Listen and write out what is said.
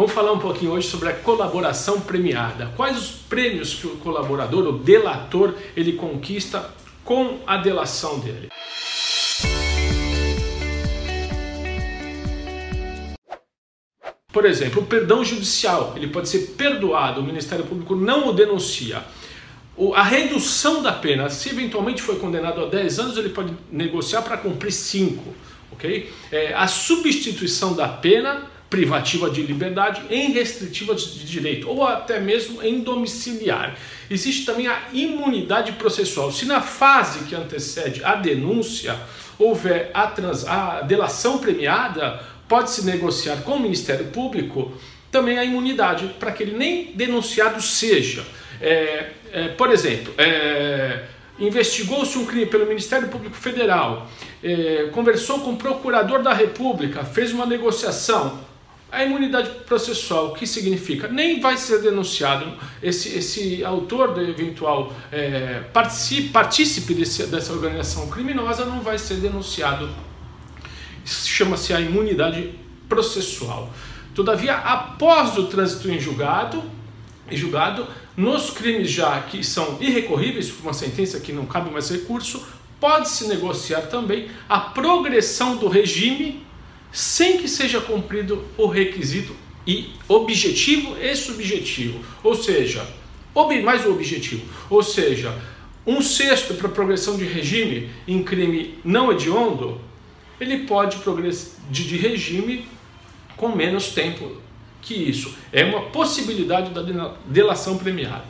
Vamos falar um pouquinho hoje sobre a colaboração premiada. Quais os prêmios que o colaborador, o delator, ele conquista com a delação dele? Por exemplo, o perdão judicial, ele pode ser perdoado, o Ministério Público não o denuncia. A redução da pena, se eventualmente foi condenado a 10 anos, ele pode negociar para cumprir 5. Okay? É, a substituição da pena privativa de liberdade em restritiva de direito, ou até mesmo em domiciliar. Existe também a imunidade processual. Se na fase que antecede a denúncia houver a, trans, a delação premiada, pode-se negociar com o Ministério Público também a imunidade, para que ele nem denunciado seja. É, é, por exemplo, é, investigou-se um crime pelo Ministério Público Federal, é, conversou com o Procurador da República, fez uma negociação, a imunidade processual, o que significa? Nem vai ser denunciado. Esse, esse autor do eventual é, partícipe, desse, dessa organização criminosa não vai ser denunciado. Chama-se a imunidade processual. Todavia, após o trânsito em julgado, em julgado, nos crimes já que são irrecorríveis por uma sentença que não cabe mais recurso, pode-se negociar também a progressão do regime sem que seja cumprido o requisito e objetivo e subjetivo, ou seja, mais o objetivo, ou seja, um sexto para progressão de regime em crime não hediondo, ele pode progredir de regime com menos tempo que isso. É uma possibilidade da delação premiada.